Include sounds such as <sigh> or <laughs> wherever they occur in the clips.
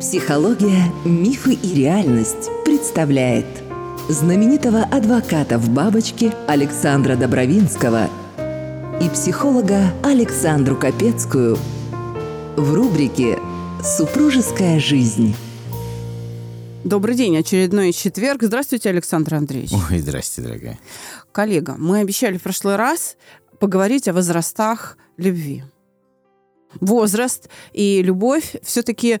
Психология, мифы и реальность представляет знаменитого адвоката в бабочке Александра Добровинского и психолога Александру Капецкую в рубрике «Супружеская жизнь». Добрый день, очередной четверг. Здравствуйте, Александр Андреевич. Ой, здрасте, дорогая. Коллега, мы обещали в прошлый раз поговорить о возрастах любви. Возраст и любовь все-таки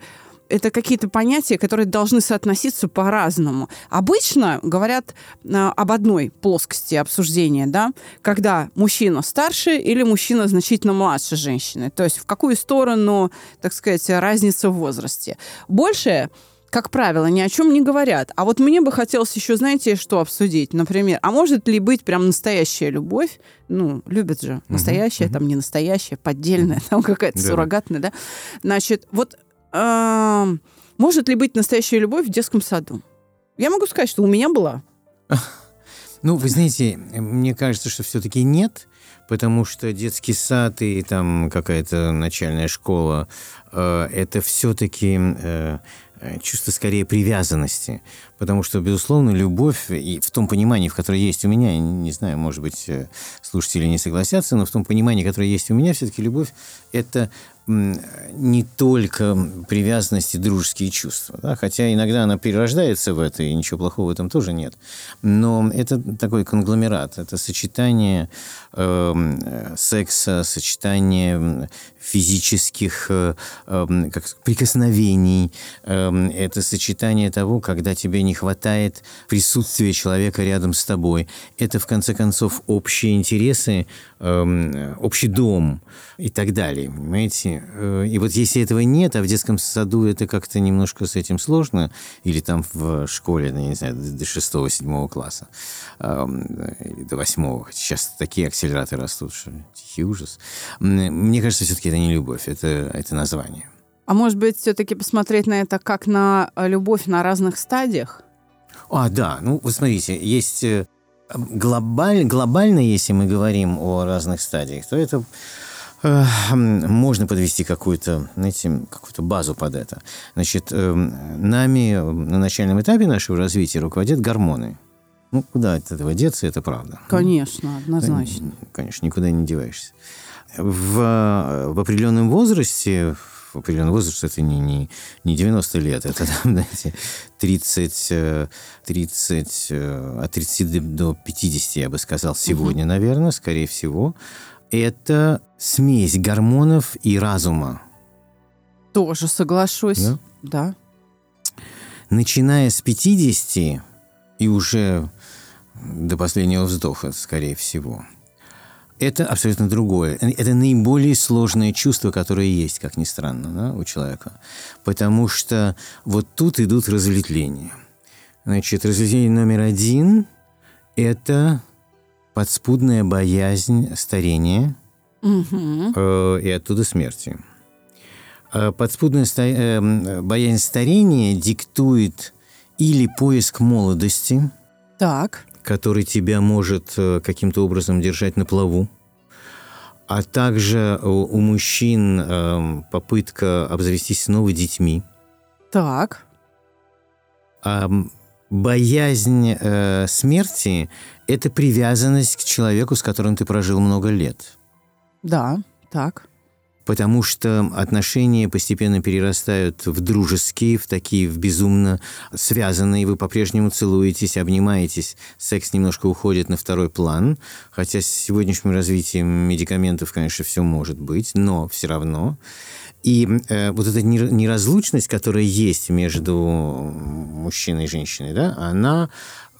это какие-то понятия, которые должны соотноситься по-разному. Обычно говорят э, об одной плоскости обсуждения, да, когда мужчина старше или мужчина значительно младше женщины. То есть в какую сторону, так сказать, разница в возрасте. Больше как правило, ни о чем не говорят. А вот мне бы хотелось еще, знаете, что обсудить? Например, а может ли быть прям настоящая любовь? Ну, любят же. Настоящая, uh-huh, там не настоящая, поддельная, <laughs> там какая-то да. суррогатная, да? Значит, вот э, может ли быть настоящая любовь в детском саду? Я могу сказать, что у меня была. <laughs> Ну, вы знаете, мне кажется, что все-таки нет, потому что детский сад и там какая-то начальная школа э, это все-таки Э, чувство скорее привязанности. Потому что, безусловно, любовь, и в том понимании, в котором есть у меня, не знаю, может быть, э, слушатели не согласятся, но в том понимании, которое есть у меня, все-таки любовь – это не только привязанность и дружеские чувства. Да? Хотя иногда она перерождается в это, и ничего плохого в этом тоже нет. Но это такой конгломерат. Это сочетание э, секса, сочетание физических э, э, как, прикосновений. Э, это сочетание того, когда тебе не хватает присутствия человека рядом с тобой. Это, в конце концов, общие интересы, э, общий дом и так далее. Понимаете? Э, и вот если этого нет, а в детском саду это как-то немножко с этим сложно, или там в школе, я не знаю, до шестого-седьмого класса, или до восьмого, сейчас такие акселераторы растут, что тихий ужас. Мне кажется, все-таки это не любовь, это, это название. А может быть, все-таки посмотреть на это как на э, любовь на разных стадиях? А, да. Ну, вы смотрите, есть э, глобаль, глобально, если мы говорим о разных стадиях, то это можно подвести какую-то, знаете, какую-то базу под это. Значит, эм, нами на начальном этапе нашего развития руководят гормоны. Ну, куда от этого деться, это правда. Конечно, однозначно. Конечно, никуда не деваешься. В, в определенном возрасте, в определенном возрасте, это не, не, не 90 лет, это, <laughs> там, знаете, 30, 30, э, э, от 30 до 50, я бы сказал, сегодня, угу. наверное, скорее всего, это смесь гормонов и разума. Тоже соглашусь. Да? да. Начиная с 50 и уже до последнего вздоха, скорее всего. Это абсолютно другое. Это наиболее сложное чувство, которое есть, как ни странно, да, у человека. Потому что вот тут идут разветвления. Значит, разветвление номер один – это подспудная боязнь старения угу. э, и оттуда смерти. Э, подспудная ста- э, боязнь старения диктует или поиск молодости, так. который тебя может каким-то образом держать на плаву, а также у, у мужчин э, попытка обзавестись снова детьми. Так. А боязнь э, смерти это привязанность к человеку, с которым ты прожил много лет. Да, так. Потому что отношения постепенно перерастают в дружеские, в такие в безумно связанные. Вы по-прежнему целуетесь, обнимаетесь. Секс немножко уходит на второй план. Хотя с сегодняшним развитием медикаментов, конечно, все может быть, но все равно. И э, вот эта неразлучность, которая есть между мужчиной и женщиной, да, она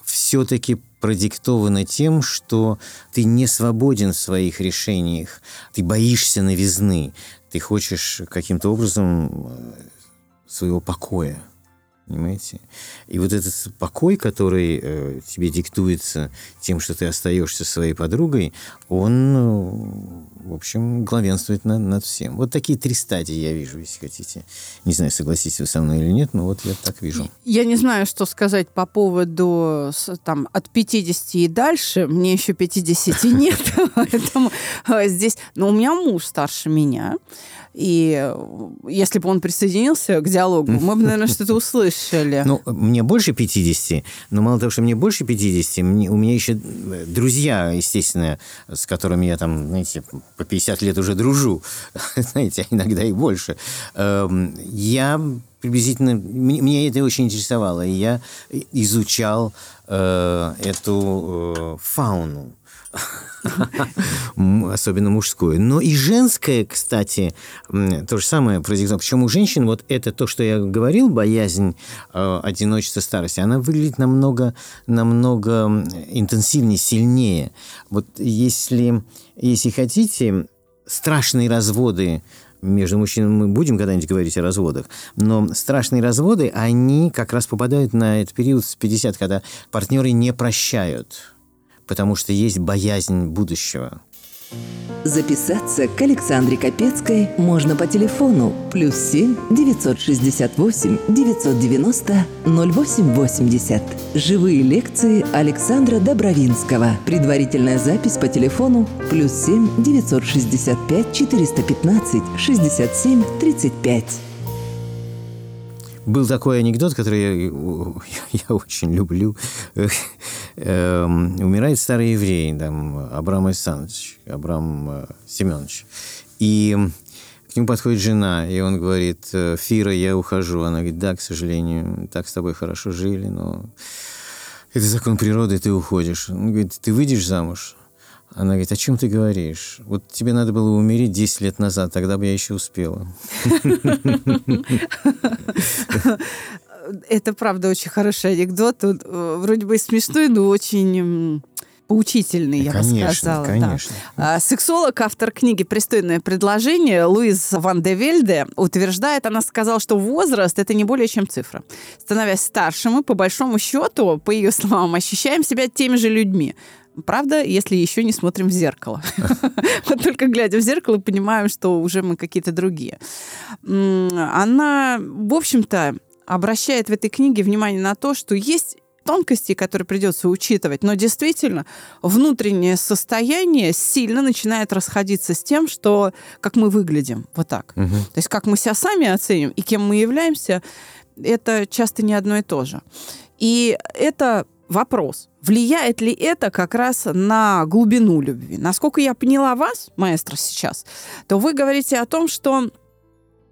все-таки продиктовано тем, что ты не свободен в своих решениях, ты боишься новизны, ты хочешь каким-то образом э, своего покоя. Понимаете? И вот этот покой, который э, тебе диктуется тем, что ты остаешься своей подругой, он, э, в общем, главенствует над, над всем. Вот такие три стадии я вижу, если хотите. Не знаю, согласитесь вы со мной или нет, но вот я так вижу. Я не знаю, что сказать по поводу там, от 50 и дальше. Мне еще 50 <laughs> нет, <laughs> поэтому э, здесь... Но у меня муж старше меня. И э, если бы он присоединился к диалогу, мы бы, наверное, что-то услышали. Ну, мне больше 50, но мало того, что мне больше 50, мне, у меня еще э, друзья, естественно, с которыми я там, знаете, по 50 лет уже дружу, <laughs> знаете, а иногда и больше. Эм, я приблизительно... Мне это очень интересовало, и я изучал э, эту фауну особенно мужскую. Но и женское, кстати, то же самое произошло. Причем у женщин вот это то, что я говорил, боязнь э, одиночества старости, она выглядит намного, намного интенсивнее, сильнее. Вот если, если хотите, страшные разводы между мужчинами мы будем когда-нибудь говорить о разводах, но страшные разводы, они как раз попадают на этот период с 50, когда партнеры не прощают потому что есть боязнь будущего. Записаться к Александре Капецкой можно по телефону плюс 7 968 990 0880. Живые лекции Александра Добровинского. Предварительная запись по телефону плюс 7 965 415 67 35. Был такой анекдот, который я, я очень люблю. Эм, умирает старый еврей, там, Абрам Александрович, Абрам э, Семенович. И к нему подходит жена, и он говорит, «Э, Фира, я ухожу. Она говорит, да, к сожалению, так с тобой хорошо жили, но это закон природы, ты уходишь. Он говорит, ты выйдешь замуж? Она говорит, о чем ты говоришь? Вот тебе надо было умереть 10 лет назад, тогда бы я еще успела. <laughs> Это, правда, очень хороший анекдот. Он э, вроде бы смешной, но очень поучительный, я конечно, бы сказала. Конечно. Да. Сексолог, автор книги «Пристойное предложение» Луиз Ван де Вельде утверждает, она сказала, что возраст – это не более чем цифра. Становясь старше, мы, по большому счету, по ее словам, ощущаем себя теми же людьми. Правда, если еще не смотрим в зеркало. <laughs> Вот только глядя в зеркало, понимаем, что уже мы какие-то другие. Она, в общем-то, обращает в этой книге внимание на то, что есть тонкости, которые придется учитывать, но действительно внутреннее состояние сильно начинает расходиться с тем, что как мы выглядим, вот так. Угу. То есть как мы себя сами оценим и кем мы являемся, это часто не одно и то же. И это вопрос, влияет ли это как раз на глубину любви? Насколько я поняла вас, маэстро, сейчас, то вы говорите о том, что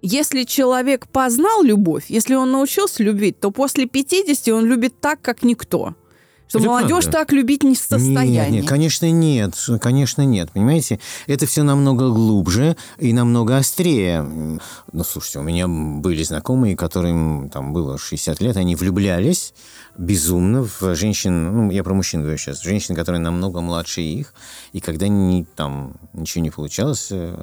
если человек познал любовь, если он научился любить, то после 50 он любит так, как никто. Что это молодежь правда. так любить не в состоянии. Нет, нет, конечно, нет. Конечно, нет. Понимаете, это все намного глубже и намного острее. Ну, слушайте, у меня были знакомые, которым там было 60 лет, они влюблялись безумно в женщин, ну, я про мужчин говорю сейчас, женщин, которые намного младше их, и когда не, там ничего не получалось, э,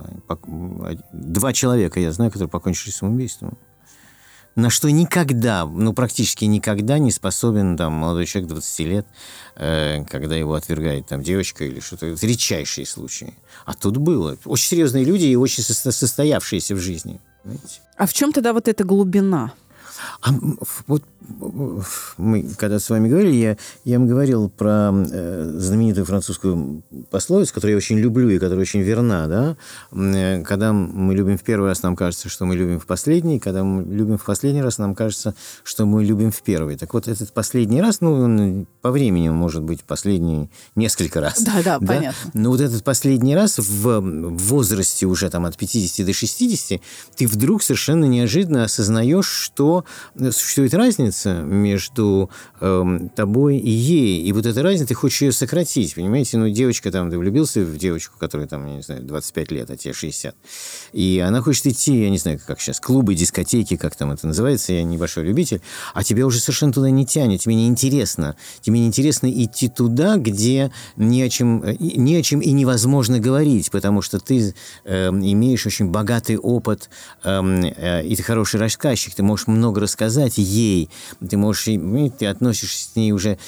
два человека, я знаю, которые покончили самоубийством на что никогда, ну, практически никогда не способен там молодой человек 20 лет, э, когда его отвергает там девочка или что-то. Это редчайшие случаи. А тут было. Очень серьезные люди и очень состоявшиеся в жизни. Понимаете? А в чем тогда вот эта глубина? А вот мы когда с вами говорили, я, я вам говорил про э, знаменитую французскую пословицу, которую я очень люблю и которая очень верна, да? Э, когда мы любим в первый раз, нам кажется, что мы любим в последний, когда мы любим в последний раз, нам кажется, что мы любим в первый. Так вот, этот последний раз, ну, он по времени может быть последний несколько раз. Да, да, да? понятно. Но вот этот последний раз в возрасте уже там от 50 до 60, ты вдруг совершенно неожиданно осознаешь, что существует разница между э, тобой и ей. И вот эта разница, ты хочешь ее сократить, понимаете? Ну, девочка там, ты влюбился в девочку, которая там, я не знаю, 25 лет, а тебе 60. И она хочет идти, я не знаю, как сейчас, клубы, дискотеки, как там это называется, я небольшой любитель, а тебя уже совершенно туда не тянет, тебе не интересно. Тебе не интересно идти туда, где ни о чем, ни о чем и невозможно говорить, потому что ты э, имеешь очень богатый опыт, э, э, и ты хороший рассказчик, ты можешь много много рассказать ей. Ты можешь, ты относишься с ней уже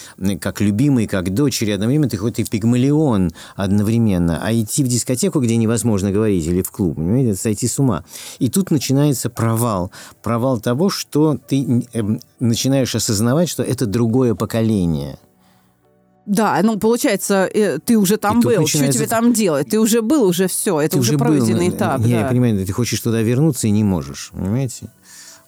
как любимый, как дочери. Одновременно ты хоть и пигмалион одновременно. А идти в дискотеку, где невозможно говорить, или в клуб, понимаете, это сойти с ума. И тут начинается провал. Провал того, что ты эм, начинаешь осознавать, что это другое поколение – да, ну получается, э, ты уже там был, начинается... что тебе там делать? Ты уже был, уже все, это ты уже пройденный был, этап. Я, да. я понимаю, ты хочешь туда вернуться и не можешь, понимаете?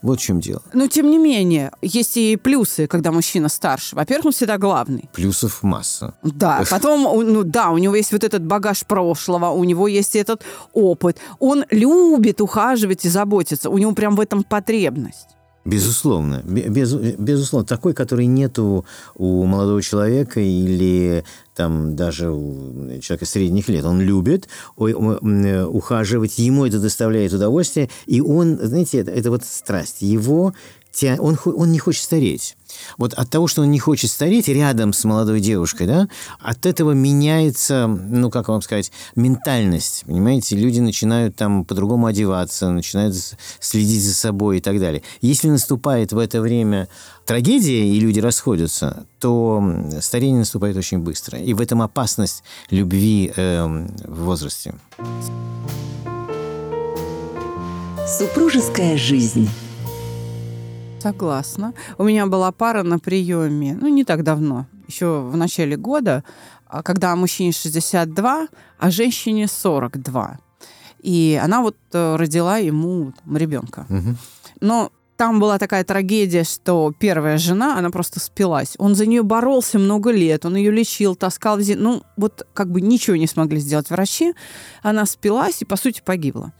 Вот в чем дело. Но тем не менее, есть и плюсы, когда мужчина старше. Во-первых, он всегда главный. Плюсов масса. Да, потом, ну да, у него есть вот этот багаж прошлого, у него есть этот опыт. Он любит ухаживать и заботиться. У него прям в этом потребность. Безусловно, без, безусловно, такой, который нет у, у молодого человека или там даже у человека средних лет. Он любит ухаживать, ему это доставляет удовольствие, и он, знаете, это, это вот страсть. Его, он, он не хочет стареть. Вот от того, что он не хочет стареть рядом с молодой девушкой, да, от этого меняется, ну, как вам сказать, ментальность, понимаете? Люди начинают там по-другому одеваться, начинают следить за собой и так далее. Если наступает в это время трагедия, и люди расходятся, то старение наступает очень быстро. И в этом опасность любви э, в возрасте. Супружеская жизнь. Согласна. У меня была пара на приеме, ну, не так давно, еще в начале года, а, когда мужчине 62, а женщине 42. И она вот э, родила ему там, ребенка. Угу. Но там была такая трагедия, что первая жена, она просто спилась. Он за нее боролся много лет, он ее лечил, таскал в. Ну, вот как бы ничего не смогли сделать врачи. Она спилась и, по сути, погибла.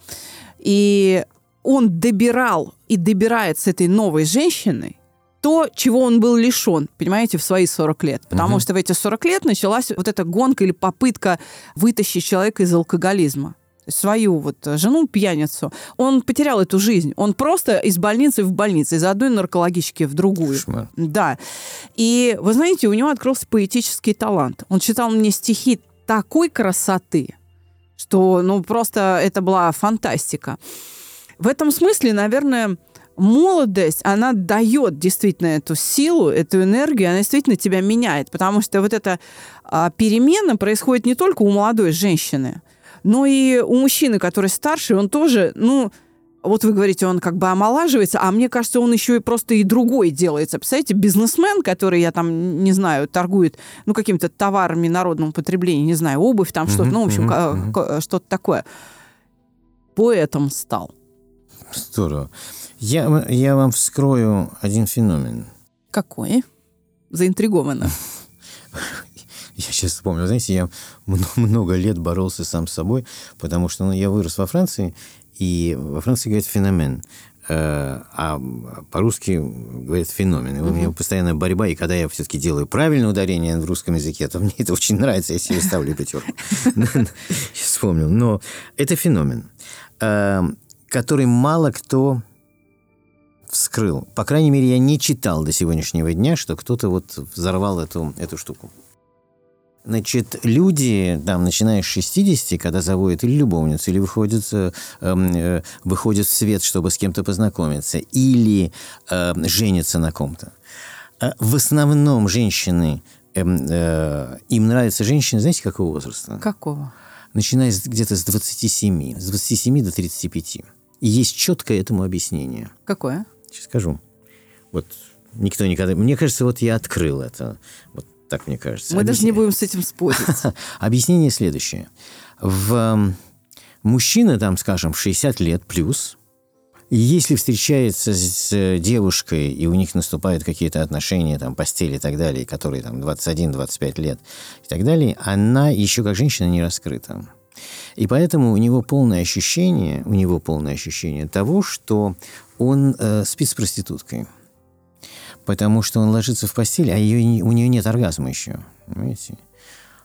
И он добирал и добирает с этой новой женщиной то, чего он был лишен, понимаете, в свои 40 лет. Потому угу. что в эти 40 лет началась вот эта гонка или попытка вытащить человека из алкоголизма свою вот жену, пьяницу, он потерял эту жизнь. Он просто из больницы в больницу, из одной наркологички в другую. Кошмар. Да. И, вы знаете, у него открылся поэтический талант. Он читал мне стихи такой красоты, что, ну, просто это была фантастика. В этом смысле, наверное, молодость, она дает действительно эту силу, эту энергию, она действительно тебя меняет, потому что вот эта а, перемена происходит не только у молодой женщины, но и у мужчины, который старше, он тоже, ну, вот вы говорите, он как бы омолаживается, а мне кажется, он еще и просто и другой делается. Представляете, бизнесмен, который, я там, не знаю, торгует, ну, какими-то товарами народного потребления, не знаю, обувь там, что-то, ну, в общем, что-то такое. Поэтом стал. Здорово. Я, я вам вскрою один феномен. Какой? Заинтригована. <laughs> Я сейчас вспомнил, знаете, я много лет боролся сам с собой, потому что ну, я вырос во Франции, и во Франции говорят феномен, э, а по-русски говорят феномен. И у меня постоянная борьба, и когда я все-таки делаю правильное ударение в русском языке, то мне это очень нравится, я себе ставлю пятерку. <laughs> Вспомнил. Но это феномен. Эм, который мало кто вскрыл. По крайней мере, я не читал до сегодняшнего дня, что кто-то вот взорвал эту, эту штуку. Значит, люди, там, начиная с 60, когда заводят или любовницу, или выходят, э, э, выходят в свет, чтобы с кем-то познакомиться, или э, женятся на ком-то. Э, в основном женщины, э, э, им нравятся женщины, знаете, какого возраста? Какого? Начиная где-то с 27, с 27 до 35. И есть четкое этому объяснение. Какое? Сейчас скажу. Вот никто никогда... Мне кажется, вот я открыл это. Вот так мне кажется. Мы Объясня... даже не будем с этим спорить. <laughs> Объяснение следующее. В мужчина, там, скажем, 60 лет плюс, если встречается с девушкой, и у них наступают какие-то отношения, там, постели и так далее, которые там 21-25 лет и так далее, она еще как женщина не раскрыта. И поэтому у него полное ощущение, у него полное ощущение того, что он э, спит с проституткой. Потому что он ложится в постель, а ее, у нее нет оргазма еще. Понимаете?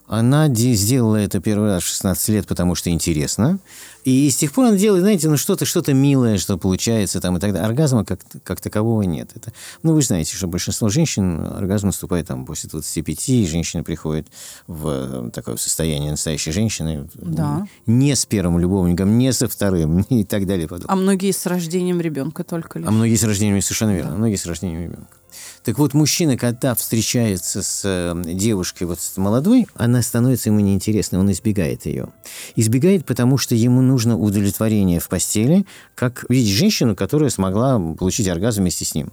Она сделала это первый раз в 16 лет, потому что интересно. И с тех пор она делает, знаете, ну что-то что милое, что получается там и так далее. Оргазма как, как такового нет. Это, ну, вы знаете, что большинство женщин оргазм наступает там после 25, и женщина приходит в э, такое состояние настоящей женщины. Да. Не с первым любовником, не со вторым <laughs> и так далее. А многие с рождением ребенка только лишь. А многие с рождением, совершенно верно, да. многие с рождением ребенка. Так вот, мужчина, когда встречается с э, девушкой вот с молодой, она становится ему неинтересной, он избегает ее. Избегает, потому что ему нужно удовлетворение в постели, как видеть женщину, которая смогла получить оргазм вместе с ним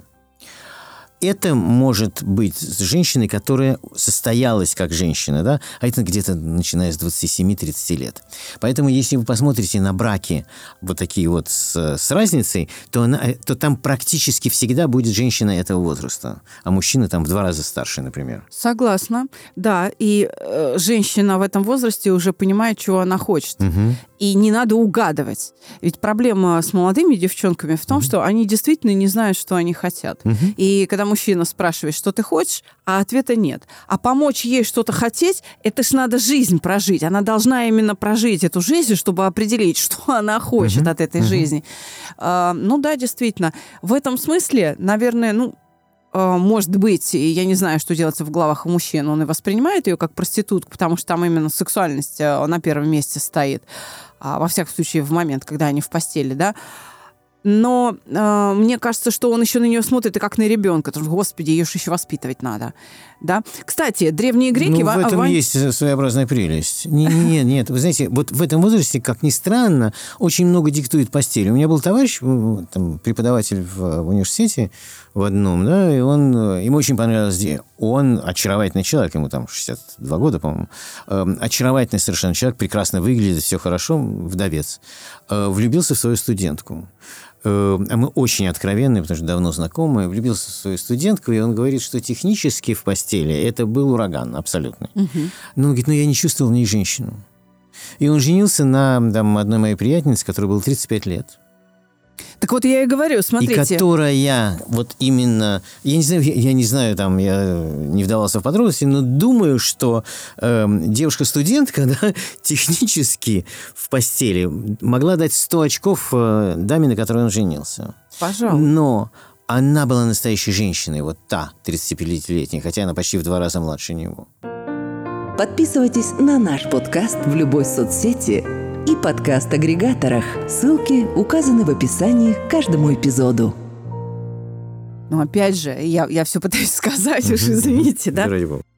это может быть с женщиной, которая состоялась как женщина, да, а это где-то начиная с 27-30 лет. Поэтому, если вы посмотрите на браки вот такие вот с, с разницей, то, она, то там практически всегда будет женщина этого возраста, а мужчина там в два раза старше, например. Согласна, да, и э, женщина в этом возрасте уже понимает, чего она хочет. Угу. И не надо угадывать. Ведь проблема с молодыми девчонками в том, угу. что они действительно не знают, что они хотят. Угу. И когда мужчина спрашивает, что ты хочешь, а ответа нет. А помочь ей что-то хотеть, это ж надо жизнь прожить. Она должна именно прожить эту жизнь, чтобы определить, <laughs> что она хочет uh-huh. от этой uh-huh. жизни. А, ну да, действительно. В этом смысле, наверное, ну, а, может быть, я не знаю, что делается в головах у мужчин, он и воспринимает ее как проститутку, потому что там именно сексуальность а, на первом месте стоит. А, во всяком случае, в момент, когда они в постели, да но э, мне кажется, что он еще на нее смотрит и как на ребенка. Потому господи, ее же еще воспитывать надо. Да? Кстати, древние греки... Ну, в этом в... есть своеовероятная прелесть. Нет, нет, нет. Вы знаете, вот в этом возрасте, как ни странно, очень много диктует постель. У меня был товарищ, там, преподаватель в, в университете в одном, да, и он, ему очень понравилось, он очаровательный человек, ему там 62 года, по-моему, э, очаровательный совершенно человек, прекрасно выглядит, все хорошо, вдовец, э, влюбился в свою студентку. Э, а мы очень откровенны, потому что давно знакомы, влюбился в свою студентку, и он говорит, что технически в постели это был ураган абсолютный. Угу. Но он говорит, ну я не чувствовал в ней женщину. И он женился на там, одной моей приятельнице, которой было 35 лет. Так вот я и говорю, смотрите. И которая вот именно, я не знаю, я, я не знаю, там, я не вдавался в подробности, но думаю, что э, девушка-студентка, <laughs> да, технически в постели могла дать 100 очков э, даме, на которой он женился. Пожалуйста. Но она была настоящей женщиной, вот та, 35-летняя, хотя она почти в два раза младше него. Подписывайтесь на наш подкаст в любой соцсети и подкаст-агрегаторах. Ссылки указаны в описании к каждому эпизоду. Но опять же, я, я все пытаюсь сказать, уж извините, да?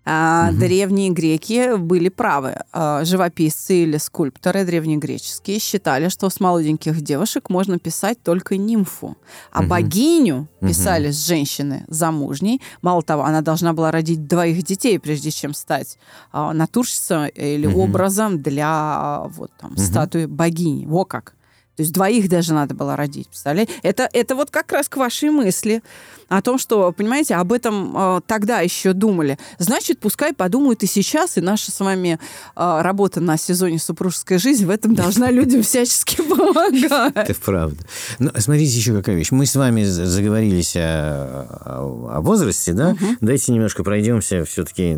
А, угу. Древние греки были правы. А, живописцы или скульпторы древнегреческие считали, что с молоденьких девушек можно писать только нимфу. А угу. богиню писали угу. с женщины замужней. Мало того, она должна была родить двоих детей, прежде чем стать а, натурщицей или угу. образом для а, вот там угу. статуи богини. Во как. То есть двоих даже надо было родить, представляете? Это, это вот как раз к вашей мысли о том, что, понимаете, об этом э, тогда еще думали. Значит, пускай подумают и сейчас, и наша с вами э, работа на сезоне «Супружеская жизнь» в этом должна людям всячески помогать. Это правда. Ну, смотрите еще какая вещь. Мы с вами заговорились о, о, возрасте, да? Угу. Давайте немножко пройдемся все-таки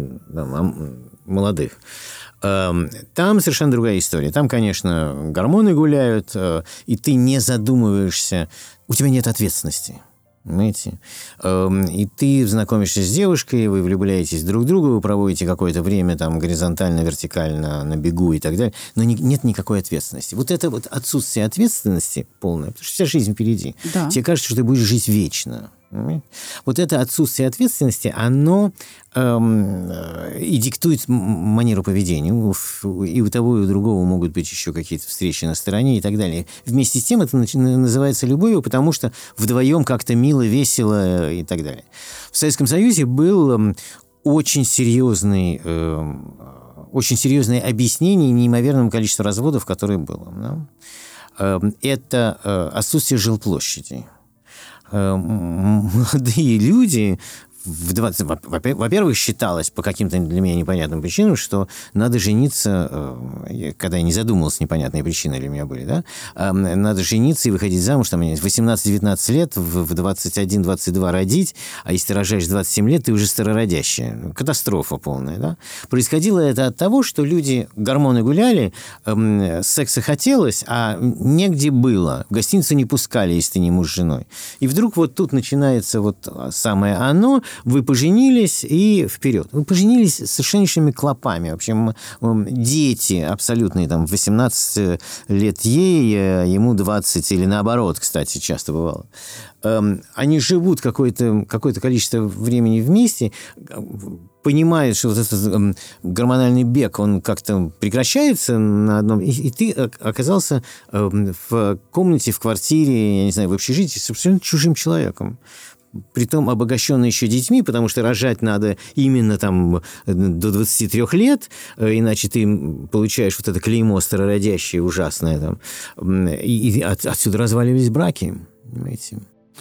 молодых. Эм, там совершенно другая история. Там, конечно, гормоны гуляют, э, и ты не задумываешься, у тебя нет ответственности. Понимаете? Эм, и ты знакомишься с девушкой, вы влюбляетесь друг в друга, вы проводите какое-то время там горизонтально, вертикально, на бегу и так далее, но не, нет никакой ответственности. Вот это вот отсутствие ответственности полное, потому что вся жизнь впереди. Да. Тебе кажется, что ты будешь жить вечно. Вот это отсутствие ответственности, оно эм, э, и диктует манеру поведения. И у того, и у другого могут быть еще какие-то встречи на стороне и так далее. Вместе с тем это называется любовью, потому что вдвоем как-то мило, весело и так далее. В Советском Союзе был эм, очень серьезный э, очень серьезное объяснение неимоверному количеству разводов, которые было. Да? Эм, это э, отсутствие жилплощади. Э, <laughs> молодые люди в 20... Во-первых, считалось по каким-то для меня непонятным причинам, что надо жениться, э, когда я не задумывался, непонятные причины для меня были, да, надо жениться и выходить замуж, там, в 18-19 лет, в 21-22 родить, а если ты рожаешь 27 лет, ты уже старородящая. Катастрофа полная, да. Происходило это от того, что люди, гормоны гуляли, секса хотелось, а негде было. В гостиницу не пускали, если ты не муж с женой. И вдруг вот тут начинается вот самое оно, вы поженились и вперед. Вы поженились с совершеннейшими клопами. В общем, дети абсолютные, там, 18 лет ей, э, ему 20, или наоборот, кстати, часто бывало. Эм, они живут какое-то какое количество времени вместе, понимают, что вот этот эм, гормональный бег, он как-то прекращается на одном... И, и ты оказался эм, в комнате, в квартире, я не знаю, в общежитии с абсолютно чужим человеком притом обогащенный еще детьми, потому что рожать надо именно там до 23 лет, э, иначе ты получаешь вот это клеймо старородящее ужасное там. И от, отсюда разваливались браки, понимаете.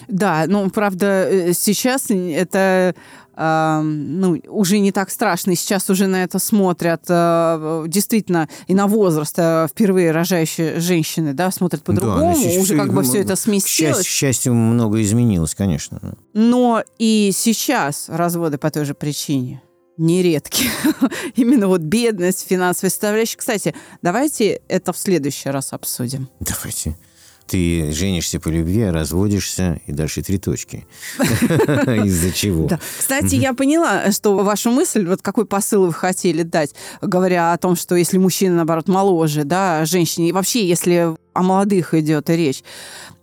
Да, ну, правда, э, сейчас это э, ну, уже не так страшно. Сейчас уже на это смотрят э, действительно и на возраст э, впервые рожающие женщины, да, смотрят по-другому. Да, уже как бы все это сместилось. К счастью, много изменилось, конечно. Но и сейчас разводы по той же причине нередки. <laughs> Именно вот бедность, финансовая составляющая. Кстати, давайте это в следующий раз обсудим. Давайте ты женишься по любви, а разводишься, и дальше три точки. <laughs> Из-за чего? Кстати, я поняла, что вашу мысль, вот какой посыл вы хотели дать, говоря о том, что если мужчина, наоборот, моложе, да, женщине, и вообще, если о молодых идет речь,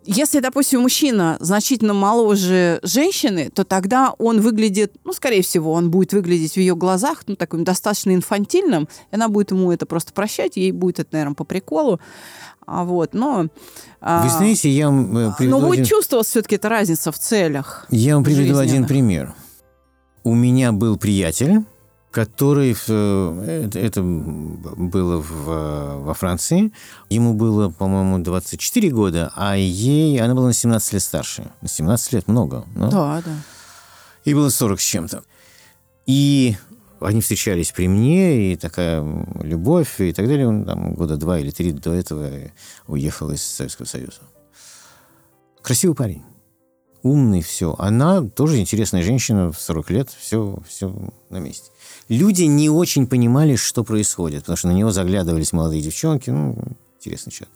если, допустим, мужчина значительно моложе женщины, то тогда он выглядит, ну, скорее всего, он будет выглядеть в ее глазах, ну, таким достаточно инфантильным, и она будет ему это просто прощать, ей будет это, наверное, по приколу. А вот, но... А, Вы знаете, я вам э, приведу... Но будет один... чувствоваться все-таки эта разница в целях. Я вам приведу один пример. У меня был приятель, который... Э, это было в, во Франции. Ему было, по-моему, 24 года, а ей... Она была на 17 лет старше. На 17 лет много. Но... Да, да. И было 40 с чем-то. И они встречались при мне, и такая любовь, и так далее. Он там года два или три до этого уехал из Советского Союза. Красивый парень. Умный, все. Она тоже интересная женщина в 40 лет, все, все на месте. Люди не очень понимали, что происходит, потому что на него заглядывались молодые девчонки. Ну, интересный человек.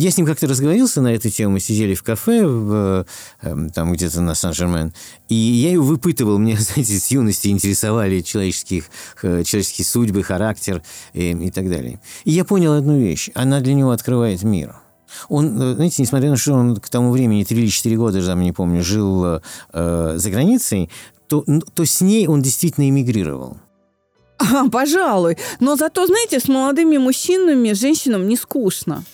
Я с ним как-то разговорился на эту тему, мы сидели в кафе, в, эм, там где-то на Сан-Жермен, и я его выпытывал, мне, <laughs> знаете, с юности интересовали человеческих, э, человеческие судьбы, характер и, и так далее. И я понял одну вещь, она для него открывает мир. Он, э, знаете, несмотря на то, что он к тому времени, 3 или 4 года, я не помню, жил э, за границей, то, то с ней он действительно эмигрировал. А, пожалуй. Но зато, знаете, с молодыми мужчинами, женщинам не скучно.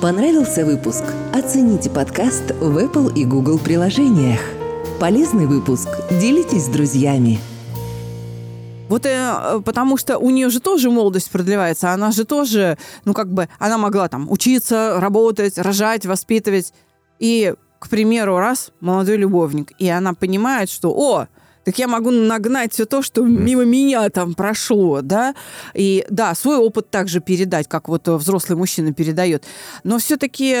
Понравился выпуск? Оцените подкаст в Apple и Google приложениях. Полезный выпуск? Делитесь с друзьями. Вот э, потому что у нее же тоже молодость продлевается, она же тоже, ну как бы, она могла там учиться, работать, рожать, воспитывать. И, к примеру, раз молодой любовник, и она понимает, что, о, так я могу нагнать все то, что мимо меня там прошло, да, и да, свой опыт также передать, как вот взрослый мужчина передает, но все-таки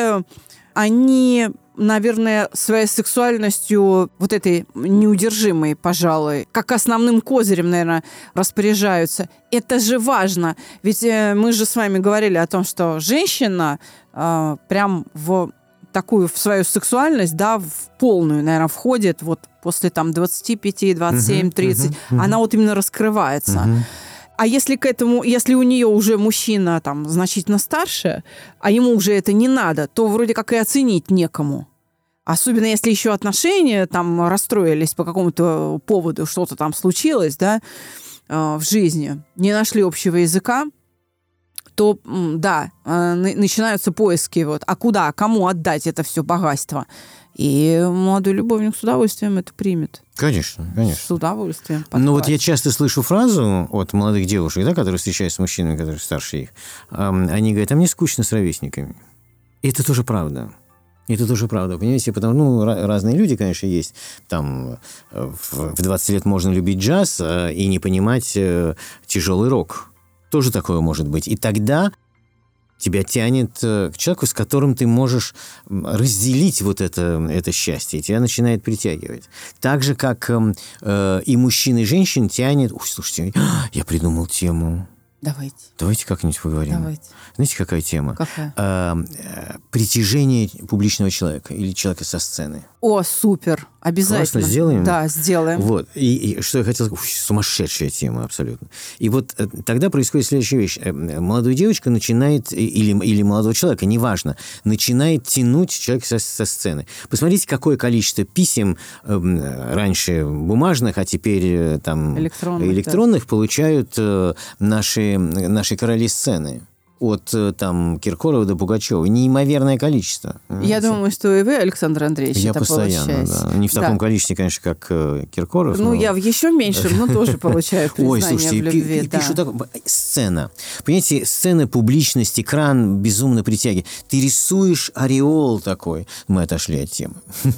они наверное, своей сексуальностью, вот этой неудержимой, пожалуй, как основным козырем, наверное, распоряжаются. Это же важно. Ведь э, мы же с вами говорили о том, что женщина э, прям в такую в свою сексуальность, да, в полную, наверное, входит вот после там 25, 27, 30. Uh-huh, uh-huh. Она вот именно раскрывается. Uh-huh. А если к этому, если у нее уже мужчина там значительно старше, а ему уже это не надо, то вроде как и оценить некому. Особенно если еще отношения там расстроились по какому-то поводу, что-то там случилось, да, э, в жизни, не нашли общего языка, то да, э, начинаются поиски, вот, а куда, кому отдать это все богатство. И молодой любовник с удовольствием это примет. Конечно, конечно. С удовольствием. Подхватит. Ну вот я часто слышу фразу от молодых девушек, да, которые встречаются с мужчинами, которые старше их. Они говорят, а мне скучно с ровесниками. И это тоже правда. Это тоже правда, понимаете? Потому ну, разные люди, конечно, есть. Там э, в 20 лет можно любить джаз э, и не понимать тяжелый рок. Тоже такое может быть. И тогда тебя тянет к человеку, с которым ты можешь разделить вот это, это счастье, тебя начинает притягивать. Так же, как э, и мужчин, и женщин тянет... Ой, слушайте, я придумал тему. Давайте. Давайте как-нибудь поговорим. Давайте. Знаете, какая тема? Какая? А, притяжение публичного человека или человека со сцены. О, супер. Обязательно. Классно, сделаем? Да, сделаем. Вот. И, и что я хотел сказать, сумасшедшая тема абсолютно. И вот э, тогда происходит следующая вещь. Э, молодая девочка начинает, или, или молодого человека, неважно, начинает тянуть человека со, со сцены. Посмотрите, какое количество писем э, раньше бумажных, а теперь там электронных, электронных да. получают наши, наши короли сцены от э, там Киркорова до Пугачева. Неимоверное количество. Я думаю, что и вы, Александр Андреевич, Я это постоянно, получаете. да. Не в таком да. количестве, конечно, как э, Киркоров. Ну, но... я в еще меньшем, но тоже получаю <laughs> признание Ой, слушайте, в любви. и, да. пишу так, сцена. Понимаете, сцена, публичность, экран безумно притягивает. Ты рисуешь ореол такой. Мы отошли от темы. <laughs>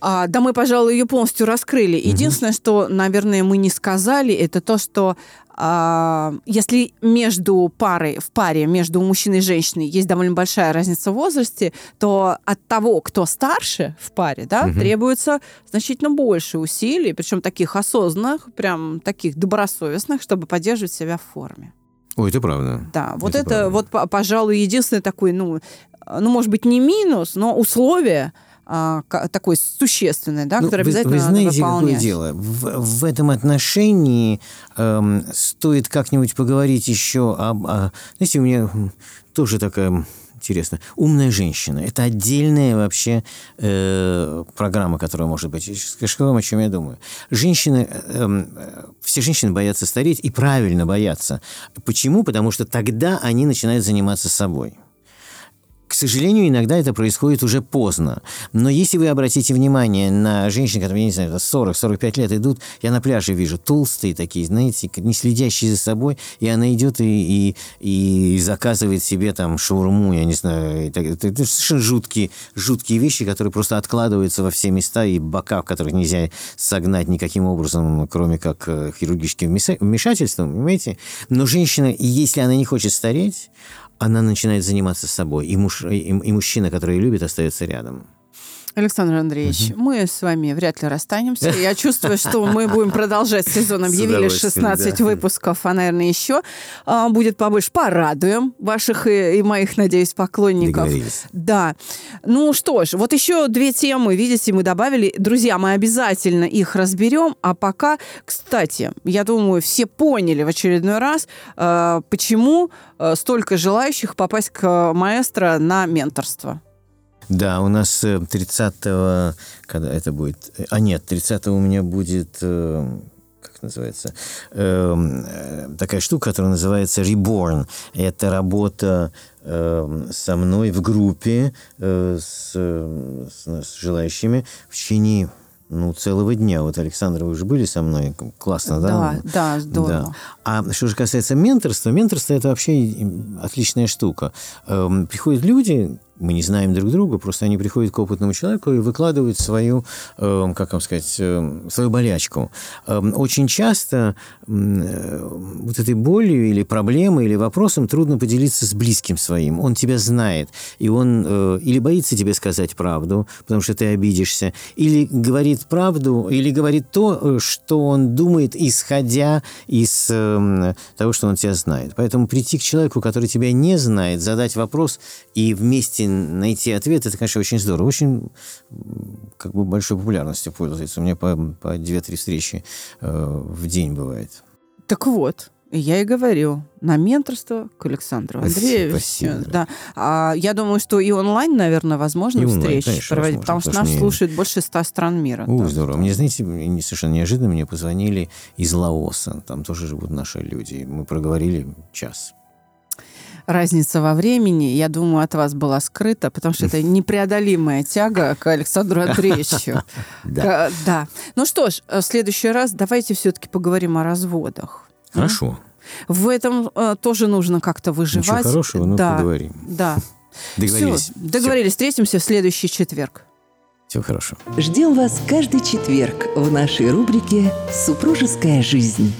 А, да мы, пожалуй, ее полностью раскрыли. Единственное, что, наверное, мы не сказали, это то, что если между парой, в паре между мужчиной и женщиной есть довольно большая разница в возрасте, то от того, кто старше в паре, да, угу. требуется значительно больше усилий, причем таких осознанных, прям таких добросовестных, чтобы поддерживать себя в форме. Ой, это правда. Да, вот это, это вот, пожалуй, единственный такой, ну, ну, может быть, не минус, но условие, а, такой существенный, да, ну, который вы, обязательно вы знаете, надо выполнять. какое дело? В, в этом отношении эм, стоит как-нибудь поговорить еще об... О, знаете, у меня тоже такая интересно. Умная женщина. Это отдельная вообще э, программа, которая может быть. Скажу вам, о чем я думаю. Женщины, э, э, все женщины боятся стареть и правильно боятся. Почему? Потому что тогда они начинают заниматься собой. К сожалению, иногда это происходит уже поздно. Но если вы обратите внимание на женщин, которые, я не знаю, 40-45 лет идут, я на пляже вижу толстые такие, знаете, не следящие за собой, и она идет и, и, и заказывает себе там шаурму, я не знаю. Это, это, совершенно жуткие, жуткие вещи, которые просто откладываются во все места, и бока, в которых нельзя согнать никаким образом, кроме как э, хирургическим вмешательством, понимаете? Но женщина, если она не хочет стареть, она начинает заниматься собой, и, муж, и, и мужчина, который ее любит, остается рядом. Александр Андреевич, угу. мы с вами вряд ли расстанемся. Я <laughs> чувствую, что мы будем продолжать сезон. Объявили 16 да. выпусков, а, наверное, еще а, будет побольше. Порадуем ваших и, и моих, надеюсь, поклонников. Да. Ну что ж, вот еще две темы, видите, мы добавили. Друзья, мы обязательно их разберем. А пока, кстати, я думаю, все поняли в очередной раз, а, почему столько желающих попасть к маэстро на менторство. Да, у нас 30-го, когда это будет... А нет, 30-го у меня будет как называется, э, такая штука, которая называется Reborn. Это работа э, со мной в группе э, с, с, с желающими в течение ну, целого дня. Вот, Александр, вы уже были со мной? Классно, да? Да, да, здорово. Да. А что же касается менторства, менторство – это вообще отличная штука. Эм, приходят люди, мы не знаем друг друга, просто они приходят к опытному человеку и выкладывают свою, э, как вам сказать, э, свою болячку. Э, очень часто э, вот этой болью или проблемой, или вопросом трудно поделиться с близким своим. Он тебя знает, и он э, или боится тебе сказать правду, потому что ты обидишься, или говорит правду, или говорит то, э, что он думает, исходя из того, что он тебя знает. Поэтому прийти к человеку, который тебя не знает, задать вопрос и вместе найти ответ, это, конечно, очень здорово. Очень как бы большой популярностью пользуется. У меня по, по 2-3 встречи э, в день бывает. Так вот, я и говорю, на менторство к Александру Андреевичу. Спасибо. Да. А, я думаю, что и онлайн, наверное, возможно и встречи онлайн, конечно, проводить, возможно, потому что нас мне... слушает больше ста стран мира. Ой, да. здорово. Мне, знаете, совершенно неожиданно мне позвонили из Лаоса. Там тоже живут наши люди. Мы проговорили час разница во времени, я думаю, от вас была скрыта, потому что это <laughs> непреодолимая тяга к Александру <laughs> Андреевичу. Да. Ну что ж, в следующий раз давайте все-таки поговорим о разводах. Хорошо. В этом э, тоже нужно как-то выживать. Ничего хорошего, но да, поговорим. Да. <laughs> Договорились. Договорились. Встретимся в следующий четверг. Всего хорошего. Ждем вас каждый четверг в нашей рубрике «Супружеская жизнь».